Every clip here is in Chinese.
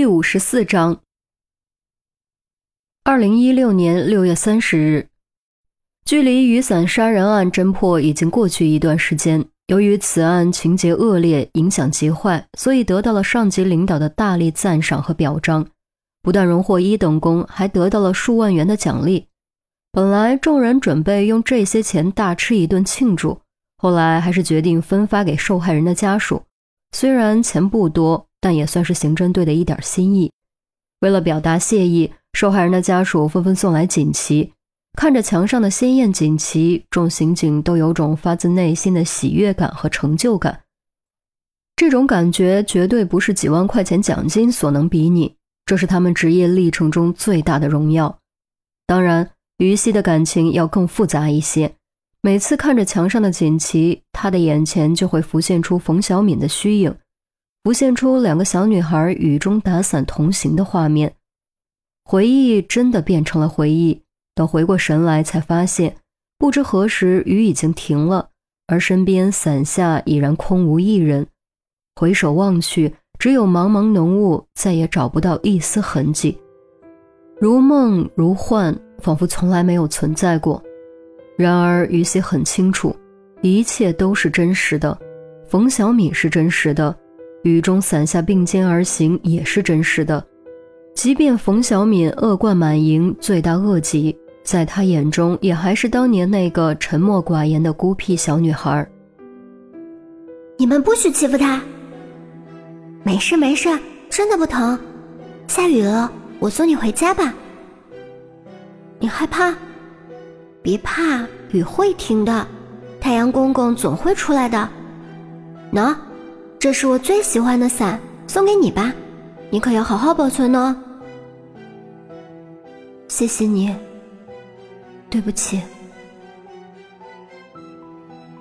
第五十四章。二零一六年六月三十日，距离雨伞杀人案侦破已经过去一段时间。由于此案情节恶劣，影响极坏，所以得到了上级领导的大力赞赏和表彰。不但荣获一等功，还得到了数万元的奖励。本来众人准备用这些钱大吃一顿庆祝，后来还是决定分发给受害人的家属。虽然钱不多，但也算是刑侦队的一点心意。为了表达谢意，受害人的家属纷纷送来锦旗。看着墙上的鲜艳锦旗，众刑警都有种发自内心的喜悦感和成就感。这种感觉绝对不是几万块钱奖金所能比拟，这是他们职业历程中最大的荣耀。当然，于西的感情要更复杂一些。每次看着墙上的锦旗，他的眼前就会浮现出冯小敏的虚影，浮现出两个小女孩雨中打伞同行的画面。回忆真的变成了回忆。等回过神来，才发现不知何时雨已经停了，而身边伞下已然空无一人。回首望去，只有茫茫浓雾，再也找不到一丝痕迹，如梦如幻，仿佛从来没有存在过。然而，于西很清楚，一切都是真实的。冯小敏是真实的，雨中伞下并肩而行也是真实的。即便冯小敏恶贯满盈、罪大恶极，在他眼中也还是当年那个沉默寡言的孤僻小女孩。你们不许欺负她。没事没事，真的不疼。下雨了，我送你回家吧。你害怕？别怕，雨会停的，太阳公公总会出来的。喏，这是我最喜欢的伞，送给你吧，你可要好好保存哦。谢谢你。对不起。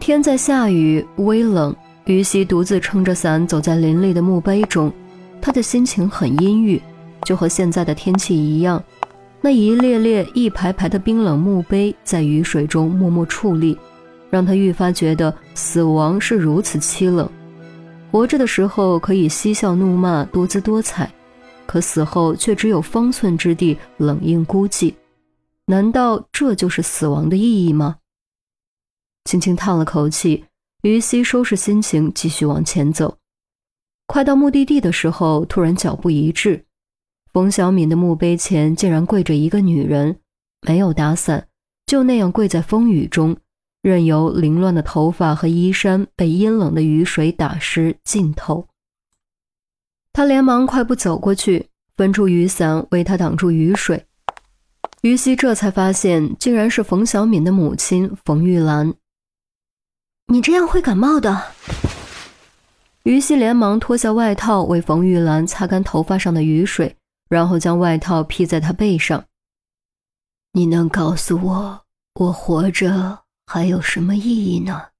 天在下雨，微冷，于西独自撑着伞走在林立的墓碑中，他的心情很阴郁，就和现在的天气一样。那一列列、一排排的冰冷墓碑在雨水中默默矗立，让他愈发觉得死亡是如此凄冷。活着的时候可以嬉笑怒骂、多姿多彩，可死后却只有方寸之地，冷硬孤寂。难道这就是死亡的意义吗？轻轻叹了口气，于西收拾心情，继续往前走。快到目的地的时候，突然脚步一滞。冯小敏的墓碑前竟然跪着一个女人，没有打伞，就那样跪在风雨中，任由凌乱的头发和衣衫被阴冷的雨水打湿浸透。他连忙快步走过去，分出雨伞为他挡住雨水。于西这才发现，竟然是冯小敏的母亲冯玉兰。你这样会感冒的。于西连忙脱下外套为冯玉兰擦干头发上的雨水。然后将外套披在她背上。你能告诉我，我活着还有什么意义呢？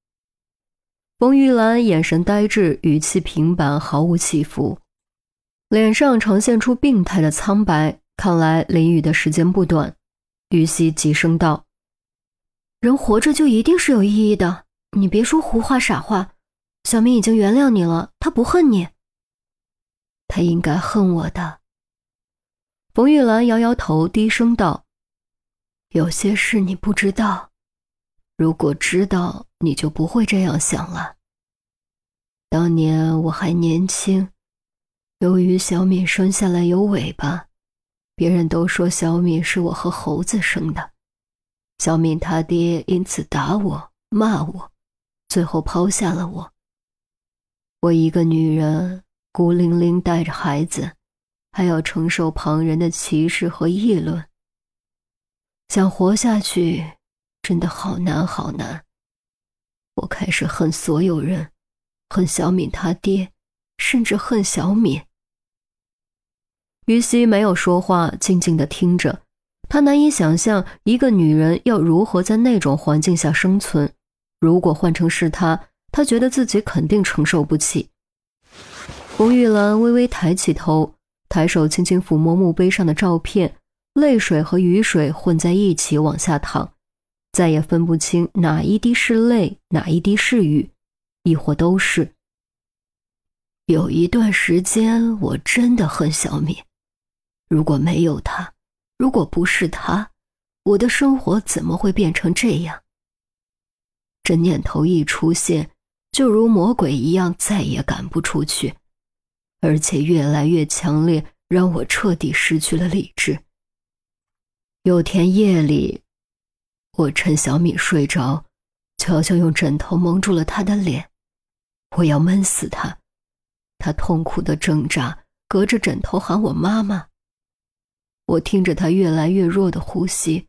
冯玉兰眼神呆滞，语气平板，毫无起伏，脸上呈现出病态的苍白。看来淋雨的时间不短。于西急声道：“人活着就一定是有意义的，你别说胡话傻话。小明已经原谅你了，他不恨你。他应该恨我的。”冯玉兰摇摇头，低声道：“有些事你不知道，如果知道，你就不会这样想了。当年我还年轻，由于小敏生下来有尾巴，别人都说小敏是我和猴子生的。小敏他爹因此打我、骂我，最后抛下了我。我一个女人，孤零零带着孩子。”还要承受旁人的歧视和议论，想活下去真的好难好难。我开始恨所有人，恨小敏他爹，甚至恨小敏。于西没有说话，静静的听着。他难以想象一个女人要如何在那种环境下生存。如果换成是他，他觉得自己肯定承受不起。冯玉兰微微抬起头。抬手轻轻抚摸墓碑上的照片，泪水和雨水混在一起往下淌，再也分不清哪一滴是泪，哪一滴是雨，亦或都是。有一段时间，我真的恨小敏。如果没有他，如果不是他，我的生活怎么会变成这样？这念头一出现，就如魔鬼一样，再也赶不出去，而且越来越强烈，让我彻底失去了理智。有天夜里，我趁小敏睡着，悄悄用枕头蒙住了她的脸，我要闷死她。他痛苦的挣扎，隔着枕头喊我妈妈。我听着他越来越弱的呼吸，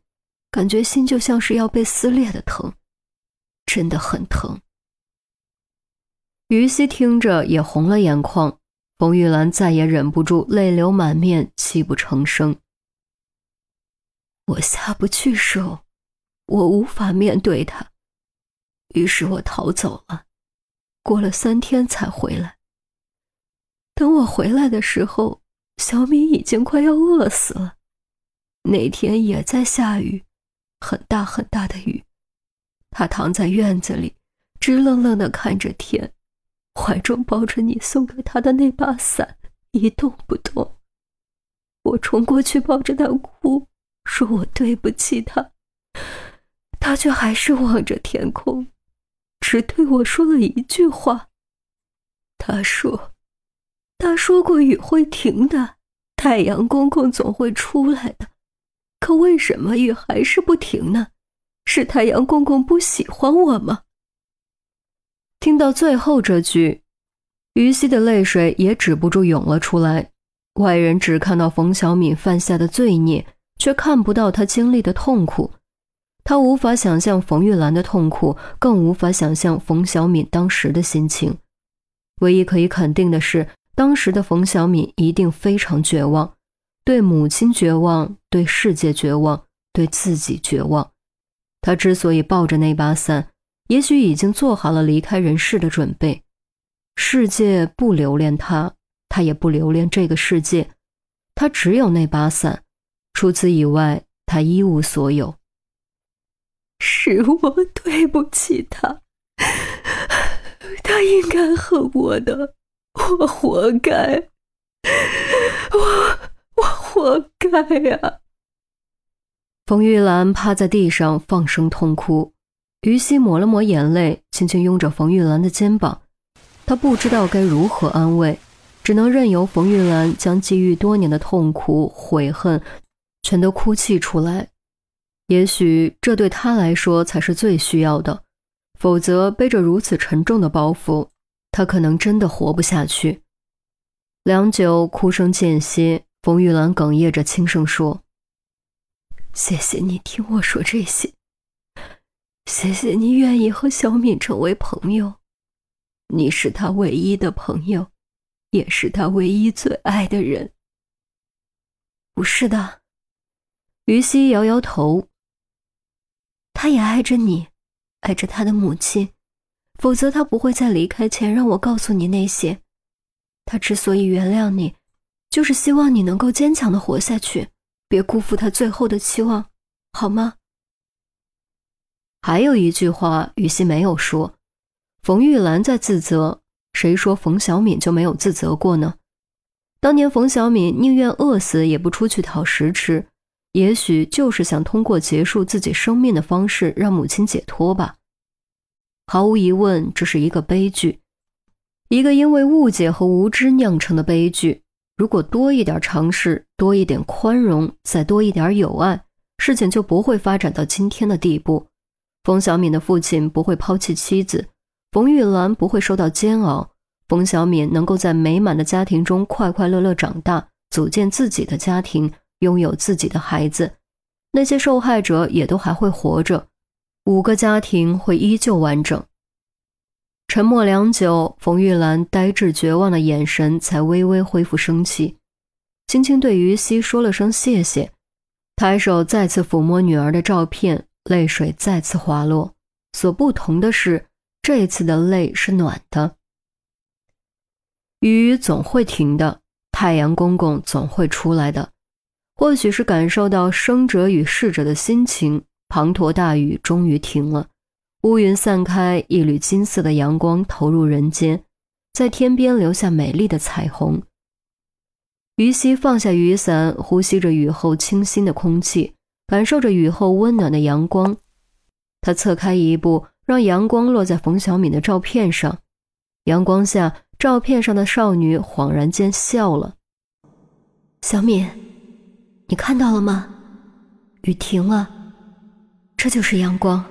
感觉心就像是要被撕裂的疼，真的很疼。于西听着也红了眼眶，冯玉兰再也忍不住，泪流满面，泣不成声。我下不去手，我无法面对他，于是我逃走了，过了三天才回来。等我回来的时候，小米已经快要饿死了。那天也在下雨，很大很大的雨。他躺在院子里，直愣愣地看着天，怀中抱着你送给他的那把伞，一动不动。我冲过去抱着他哭，说我对不起他，他却还是望着天空，只对我说了一句话。他说。他说过雨会停的，太阳公公总会出来的。可为什么雨还是不停呢？是太阳公公不喜欢我吗？听到最后这句，于西的泪水也止不住涌了出来。外人只看到冯小敏犯下的罪孽，却看不到她经历的痛苦。他无法想象冯玉兰的痛苦，更无法想象冯小敏当时的心情。唯一可以肯定的是。当时的冯小敏一定非常绝望，对母亲绝望，对世界绝望，对自己绝望。他之所以抱着那把伞，也许已经做好了离开人世的准备。世界不留恋他，他也不留恋这个世界。他只有那把伞，除此以外，他一无所有。是我对不起他，他应该恨我的。我活该，我我活该呀！冯玉兰趴在地上放声痛哭，于西抹了抹眼泪，轻轻拥着冯玉兰的肩膀。他不知道该如何安慰，只能任由冯玉兰将积郁多年的痛苦、悔恨全都哭泣出来。也许这对他来说才是最需要的，否则背着如此沉重的包袱。他可能真的活不下去。良久，哭声渐歇，冯玉兰哽咽着轻声说：“谢谢你听我说这些，谢谢你愿意和小敏成为朋友。你是他唯一的朋友，也是他唯一最爱的人。”不是的，于西摇摇头。他也爱着你，爱着他的母亲。否则，他不会在离开前让我告诉你那些。他之所以原谅你，就是希望你能够坚强的活下去，别辜负他最后的期望，好吗？还有一句话，雨熙没有说。冯玉兰在自责，谁说冯小敏就没有自责过呢？当年冯小敏宁愿饿死也不出去讨食吃，也许就是想通过结束自己生命的方式让母亲解脱吧。毫无疑问，这是一个悲剧，一个因为误解和无知酿成的悲剧。如果多一点尝试，多一点宽容，再多一点友爱，事情就不会发展到今天的地步。冯小敏的父亲不会抛弃妻子，冯玉兰不会受到煎熬，冯小敏能够在美满的家庭中快快乐乐长大，组建自己的家庭，拥有自己的孩子。那些受害者也都还会活着。五个家庭会依旧完整。沉默良久，冯玉兰呆滞绝望的眼神才微微恢复生气，轻轻对于西说了声谢谢，抬手再次抚摸女儿的照片，泪水再次滑落。所不同的是，这次的泪是暖的。雨总会停的，太阳公公总会出来的。或许是感受到生者与逝者的心情。滂沱大雨终于停了，乌云散开，一缕金色的阳光投入人间，在天边留下美丽的彩虹。于西放下雨伞，呼吸着雨后清新的空气，感受着雨后温暖的阳光。他侧开一步，让阳光落在冯小敏的照片上。阳光下，照片上的少女恍然间笑了。小敏，你看到了吗？雨停了，这就是阳光。